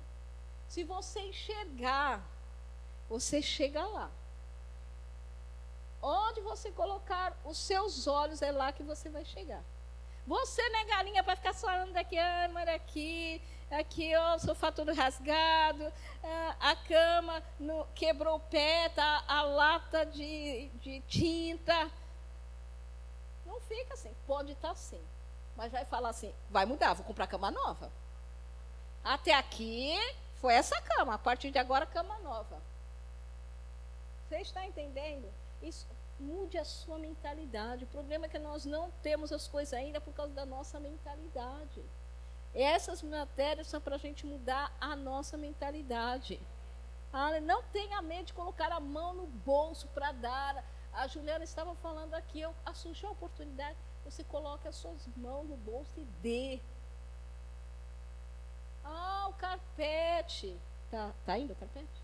Se você enxergar, você chega lá. Onde você colocar os seus olhos, é lá que você vai chegar. Você não é galinha para ficar falando daqui, ah, aqui, aqui, ó, o sofá todo rasgado, ah, a cama no, quebrou o pé, tá, a lata de, de tinta. Não fica assim, pode estar tá assim. Mas vai falar assim, vai mudar, vou comprar cama nova. Até aqui foi essa cama, a partir de agora cama nova. Você está entendendo? Isso mude a sua mentalidade. O problema é que nós não temos as coisas ainda por causa da nossa mentalidade. Essas matérias são para a gente mudar a nossa mentalidade. Não tenha medo de colocar a mão no bolso para dar. A Juliana estava falando aqui, eu, surgiu a oportunidade, você coloca as suas mãos no bolso e dê. Ah, o carpete. Tá, tá indo o carpete?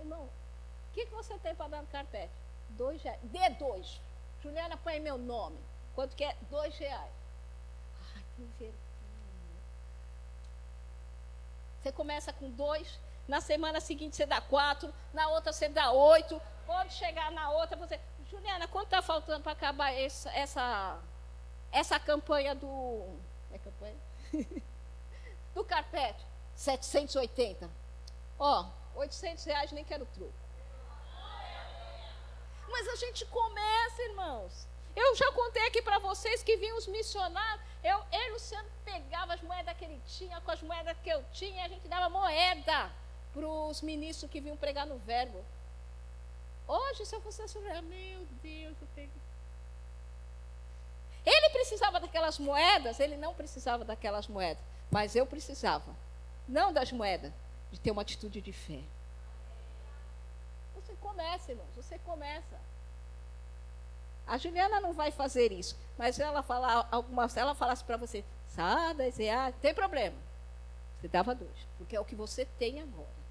Irmão, o que, que você tem para dar no carpete? Dois reais. Dê dois. Juliana, põe meu nome. Quanto que é? Dois reais. Ai, que vergonha. Você começa com dois, na semana seguinte você dá quatro, na outra você dá oito. Quando chegar na outra, você. Juliana, quanto está faltando para acabar essa, essa, essa campanha do. É campanha? do carpete? 780. Ó, 800 reais nem quero truco. Mas a gente começa, irmãos. Eu já contei aqui para vocês que vinham os missionários. Eu, ele, Luciano, pegava as moedas que ele tinha com as moedas que eu tinha e a gente dava moeda para os ministros que vinham pregar no verbo. Hoje, se eu fosse assim, meu Deus, eu tenho. Ele precisava daquelas moedas, ele não precisava daquelas moedas, mas eu precisava. Não das moedas, de ter uma atitude de fé. Você começa, irmãos, você começa. A Juliana não vai fazer isso, mas ela falar alguma, se ela falasse para você, sada, ah, tem problema. Você dava dois, porque é o que você tem agora.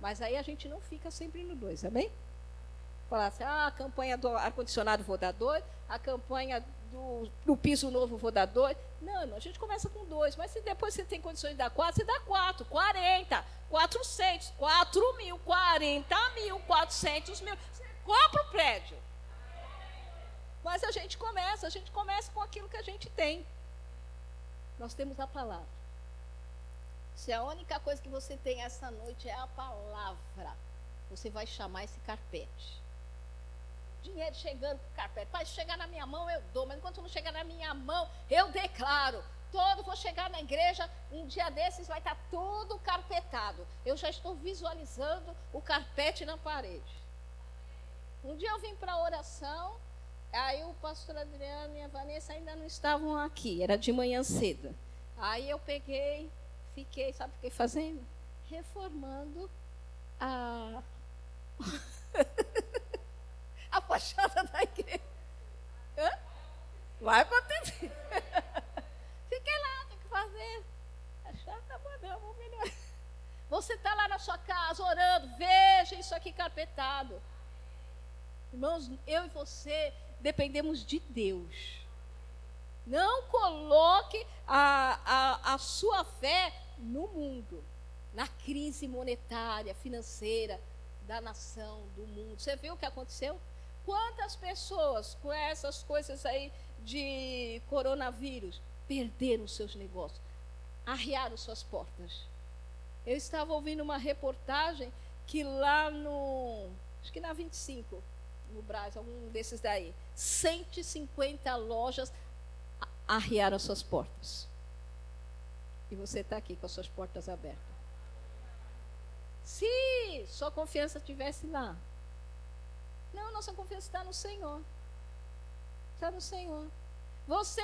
Mas aí a gente não fica sempre no dois, amém? Falar assim, ah, a campanha do ar-condicionado vou dar dois, a campanha do, do, piso novo vou dar dois. Não, irmão, a gente começa com dois, mas se depois você tem condições de dar quatro, você dá quatro, quarenta, quatrocentos, quatro mil, quarenta mil, quatrocentos mil. Você compra o prédio. Mas a gente começa, a gente começa com aquilo que a gente tem. Nós temos a palavra. Se a única coisa que você tem essa noite é a palavra, você vai chamar esse carpete. Dinheiro chegando para o carpete. Pai, se chegar na minha mão, eu dou, mas enquanto não chegar na minha mão, eu declaro. Todo, vou chegar na igreja, um dia desses vai estar tudo carpetado. Eu já estou visualizando o carpete na parede. Um dia eu vim para a oração, Aí o pastor Adriano e a Vanessa ainda não estavam aqui, era de manhã cedo. Aí eu peguei, fiquei, sabe o que fazendo? Reformando a a fachada da igreja. Hã? Vai acontecer. Fiquei lá, tem que fazer. Achar tá bom, não, melhorar. Você está lá na sua casa orando, veja isso aqui carpetado. Irmãos, eu e você dependemos de Deus. Não coloque a, a, a sua fé no mundo, na crise monetária, financeira da nação, do mundo. Você viu o que aconteceu? Quantas pessoas com essas coisas aí de coronavírus perderam seus negócios, arriaram suas portas? Eu estava ouvindo uma reportagem que lá no. Acho que na 25, no Brasil, algum desses daí. 150 lojas arriaram suas portas. E você está aqui com as suas portas abertas. Se sua confiança estivesse lá. Não, nossa confiança está no Senhor. Está no Senhor. Você,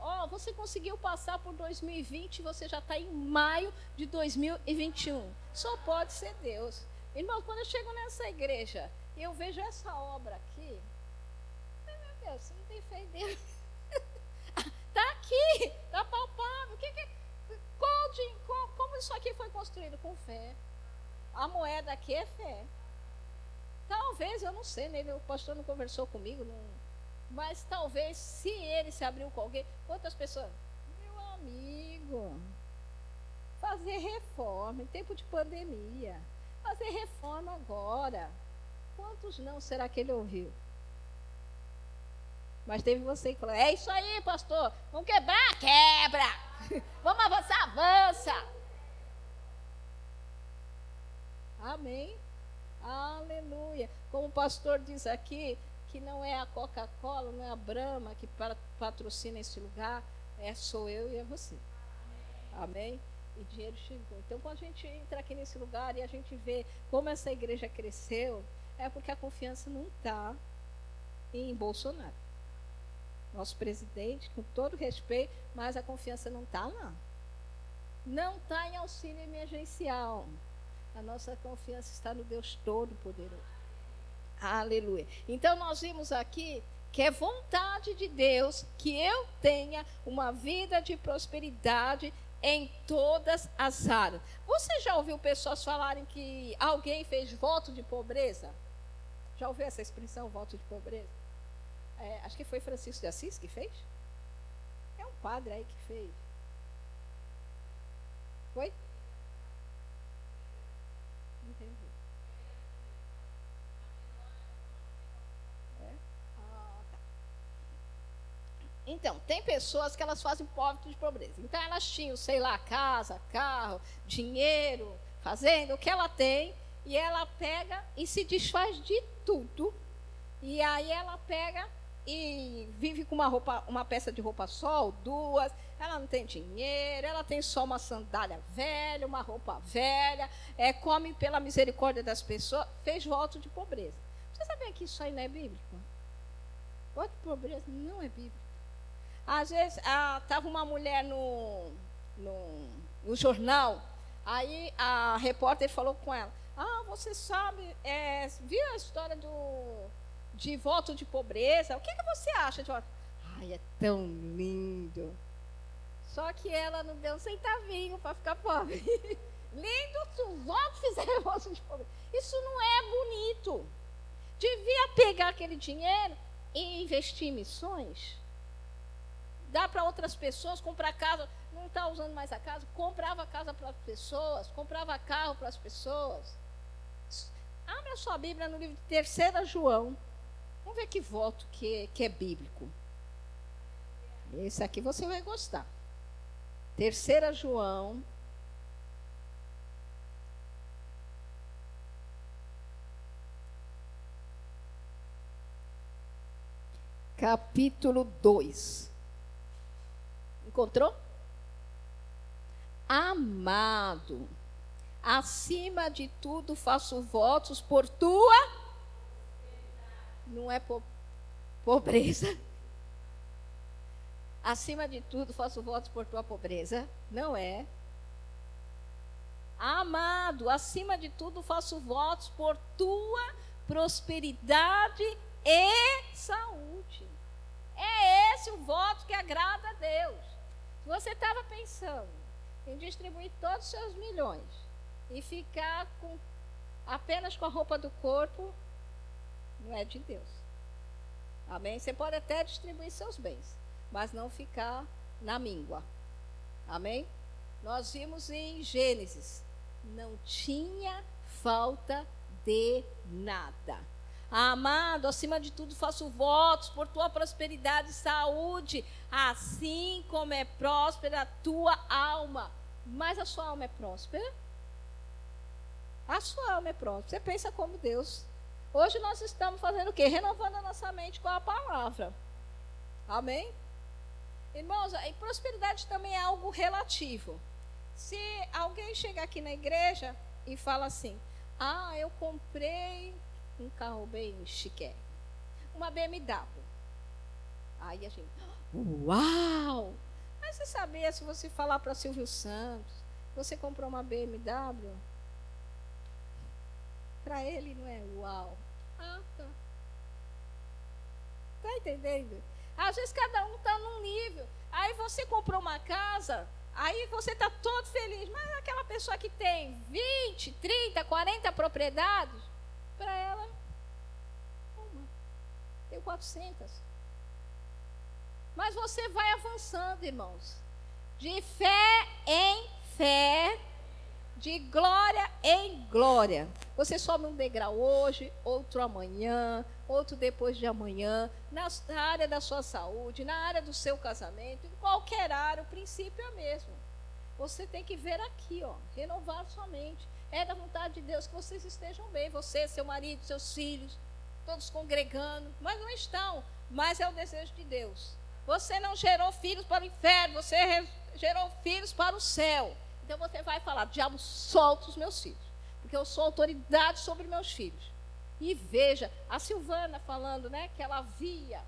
ó, você conseguiu passar por 2020, você já está em maio de 2021. Só pode ser Deus. Irmão, quando eu chego nessa igreja, e eu vejo essa obra aqui. Meu Deus, não tem fé em Deus. Está aqui, está palpável. Que que, qual, como isso aqui foi construído? Com fé. A moeda aqui é fé. Talvez, eu não sei, né? o pastor não conversou comigo, não, Mas talvez, se ele se abriu com alguém, outras pessoas, meu amigo, fazer reforma em tempo de pandemia, fazer reforma agora. Quantos não será que ele ouviu? Mas teve você que falou: é isso aí, pastor, vamos quebrar? Quebra! vamos avançar? Avança! Amém? Aleluia. Como o pastor diz aqui, que não é a Coca-Cola, não é a Brahma que patrocina esse lugar, é sou eu e é você. Amém? E dinheiro chegou. Então, quando a gente entra aqui nesse lugar e a gente vê como essa igreja cresceu, é porque a confiança não está em Bolsonaro. Nosso presidente, com todo respeito, mas a confiança não está lá. Não está em auxílio emergencial. A nossa confiança está no Deus Todo-Poderoso. Aleluia. Então nós vimos aqui que é vontade de Deus que eu tenha uma vida de prosperidade em todas as áreas. Você já ouviu pessoas falarem que alguém fez voto de pobreza? Já ouviu essa expressão, voto de pobreza? É, acho que foi Francisco de Assis que fez. É um padre aí que fez. Foi? Então, tem pessoas que elas fazem voto de pobreza. Então, elas tinham, sei lá, casa, carro, dinheiro, fazenda, o que ela tem, e ela pega e se desfaz de tudo. E aí ela pega e vive com uma roupa, uma peça de roupa só, ou duas. Ela não tem dinheiro, ela tem só uma sandália velha, uma roupa velha, é, come pela misericórdia das pessoas, fez voto de pobreza. Você sabia que isso aí não é bíblico? Voto de pobreza não é bíblico. Às vezes, estava ah, uma mulher no, no, no, jornal, aí a repórter falou com ela, ah, você sabe, é, viu a história do, de voto de pobreza? O que, que você acha de voto? Ai, é tão lindo. Só que ela não deu um centavinho para ficar pobre. lindo se os outros fizerem voto de pobreza. Isso não é bonito. Devia pegar aquele dinheiro e investir em missões dá para outras pessoas, comprar casa, não está usando mais a casa, comprava casa para as pessoas, comprava carro para as pessoas. Abre a sua Bíblia no livro de Terceira João. Vamos ver que voto que, que é bíblico. Esse aqui você vai gostar. Terceira João. Capítulo 2. Encontrou? Amado, acima de tudo faço votos por tua. Não é po pobreza. Acima de tudo faço votos por tua pobreza. Não é. Amado, acima de tudo faço votos por tua prosperidade e saúde. É esse o voto que agrada a Deus. Você estava pensando em distribuir todos os seus milhões e ficar com apenas com a roupa do corpo, não é de Deus. Amém? Você pode até distribuir seus bens, mas não ficar na míngua. Amém? Nós vimos em Gênesis, não tinha falta de nada. Amado, acima de tudo faço votos por tua prosperidade e saúde, assim como é próspera a tua alma. Mas a sua alma é próspera? A sua alma é próspera. Você pensa como Deus. Hoje nós estamos fazendo o quê? Renovando a nossa mente com a palavra. Amém? Irmãos, e prosperidade também é algo relativo. Se alguém chega aqui na igreja e fala assim: Ah, eu comprei um carro bem chique, uma BMW. Aí a gente, uau! Mas você sabia, se você falar para Silvio Santos, você comprou uma BMW? Para ele não é uau. Ah, tá. Tá entendendo? Às vezes cada um está num nível. Aí você comprou uma casa, aí você está todo feliz. Mas aquela pessoa que tem 20, 30, 40 propriedades, para ela, uma. Tenho 400. Mas você vai avançando, irmãos. De fé em fé, de glória em glória. Você sobe um degrau hoje, outro amanhã, outro depois de amanhã, na área da sua saúde, na área do seu casamento, em qualquer área, o princípio é o mesmo. Você tem que ver aqui, ó, renovar sua mente. É da vontade de Deus que vocês estejam bem, você, seu marido, seus filhos, todos congregando, mas não estão, mas é o desejo de Deus. Você não gerou filhos para o inferno, você gerou filhos para o céu. Então você vai falar: diabo, solta os meus filhos, porque eu sou autoridade sobre meus filhos. E veja, a Silvana falando, né, que ela via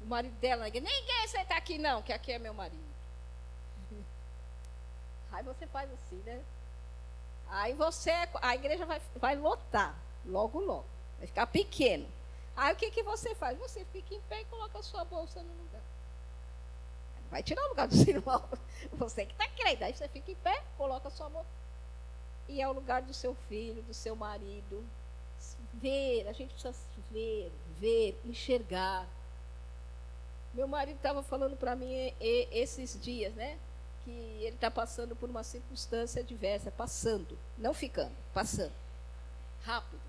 o marido dela na igreja. Ninguém senta aqui, não, que aqui é meu marido. Aí você faz assim, né? Aí você, a igreja vai, vai lotar, logo, logo. Vai ficar pequeno. Aí o que, que você faz? Você fica em pé e coloca a sua bolsa no lugar. Vai tirar o lugar dos irmãos. Você que está crendo. Aí você fica em pé, coloca a sua bolsa. E é o lugar do seu filho, do seu marido. Ver, a gente precisa ver, ver, enxergar. Meu marido estava falando para mim esses dias, né? Que ele está passando por uma circunstância diversa, passando, não ficando, passando. Rápido.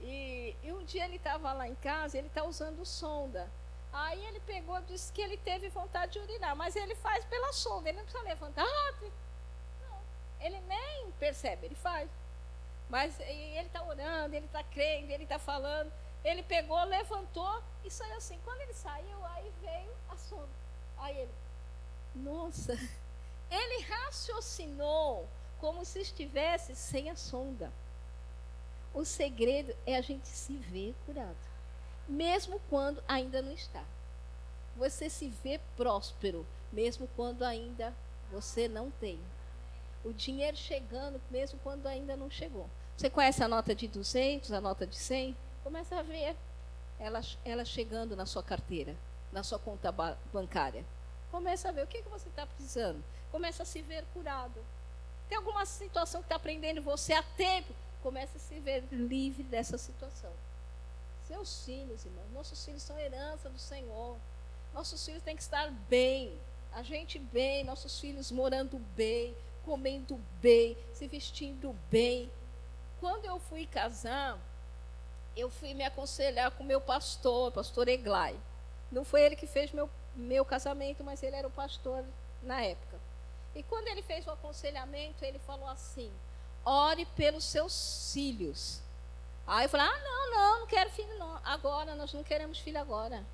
E, e um dia ele estava lá em casa, ele está usando sonda. Aí ele pegou disse que ele teve vontade de urinar, mas ele faz pela sonda, ele não precisa levantar. Ah, não, ele nem percebe, ele faz. Mas ele está orando, ele está crendo, ele está falando. Ele pegou, levantou e saiu assim. Quando ele saiu, aí veio a sonda. Aí ele, nossa, ele raciocinou como se estivesse sem a sonda. O segredo é a gente se ver curado, mesmo quando ainda não está. Você se vê próspero, mesmo quando ainda você não tem. O dinheiro chegando, mesmo quando ainda não chegou. Você conhece a nota de 200, a nota de 100? Começa a ver ela, ela chegando na sua carteira, na sua conta bancária. Começa a ver o que, que você está precisando. Começa a se ver curado. Tem alguma situação que está prendendo você há tempo? Começa a se ver livre dessa situação. Seus filhos, irmãos, nossos filhos são herança do Senhor. Nossos filhos têm que estar bem. A gente bem, nossos filhos morando bem, comendo bem, se vestindo bem. Quando eu fui casar, eu fui me aconselhar com meu pastor, pastor Eglai. Não foi ele que fez meu, meu casamento, mas ele era o pastor na época. E quando ele fez o aconselhamento, ele falou assim: ore pelos seus filhos. Aí eu falei, ah, não, não, não quero filho não. Agora, nós não queremos filho agora.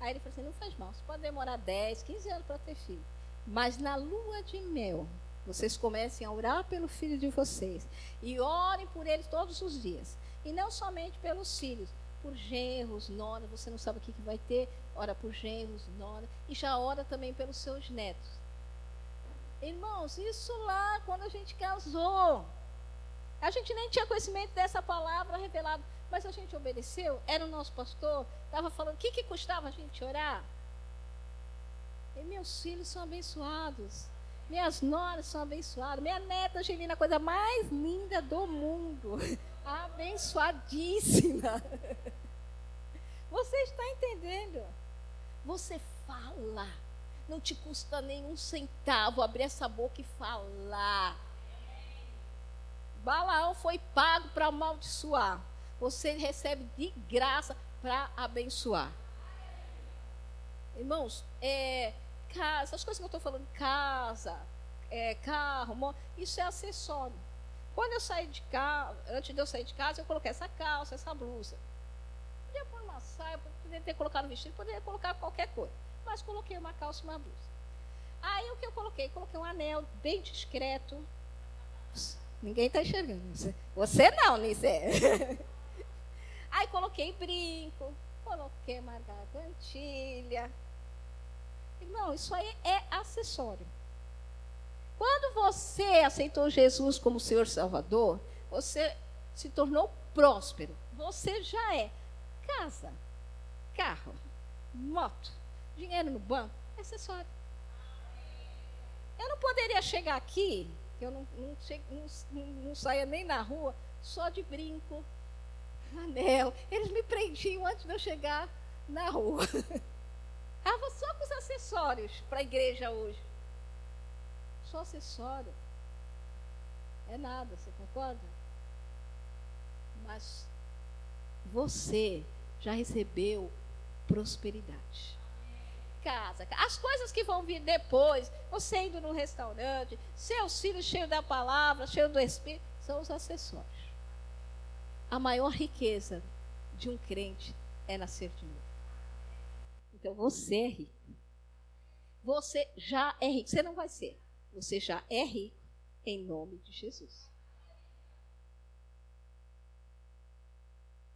Aí ele falou assim, não faz mal, você pode demorar 10, 15 anos para ter filho. Mas na lua de mel, vocês comecem a orar pelo filho de vocês. E orem por eles todos os dias. E não somente pelos filhos, por genros, noras, você não sabe o que, que vai ter, ora por genros, noras. E já ora também pelos seus netos. Irmãos, isso lá quando a gente casou. A gente nem tinha conhecimento dessa palavra revelada, mas a gente obedeceu. Era o nosso pastor, estava falando, o que, que custava a gente orar? E meus filhos são abençoados. Minhas noras são abençoadas. Minha neta Angelina, a coisa mais linda do mundo. Abençoadíssima. Você está entendendo? Você fala não te custa nenhum centavo abrir essa boca e falar. Balaão foi pago para amaldiçoar. Você recebe de graça para abençoar. Irmãos, é, casa, as coisas que eu estou falando, casa, é, carro, isso é acessório. Quando eu saí de casa, antes de eu sair de casa, eu coloquei essa calça, essa blusa. Saia, poderia ter colocado um vestido, poderia colocar qualquer coisa mas coloquei uma calça e uma blusa. Aí o que eu coloquei? Coloquei um anel bem discreto. Ninguém está enxergando. Você não, Nice. Aí coloquei brinco, coloquei uma gargantilha. Irmão, isso aí é acessório. Quando você aceitou Jesus como Senhor Salvador, você se tornou próspero. Você já é casa, carro, moto, dinheiro no banco, é acessório. Eu não poderia chegar aqui, eu não, não, não, não saia nem na rua, só de brinco, anel. Eles me prendiam antes de eu chegar na rua. Estava só com os acessórios para a igreja hoje. Só acessório. É nada, você concorda? Mas você já recebeu prosperidade. Casa, as coisas que vão vir depois, você indo no restaurante, seus filhos cheios da palavra, cheios do Espírito, são os acessórios. A maior riqueza de um crente é nascer de novo. Então você é rico. Você já é rico. Você não vai ser. Você já é rico em nome de Jesus.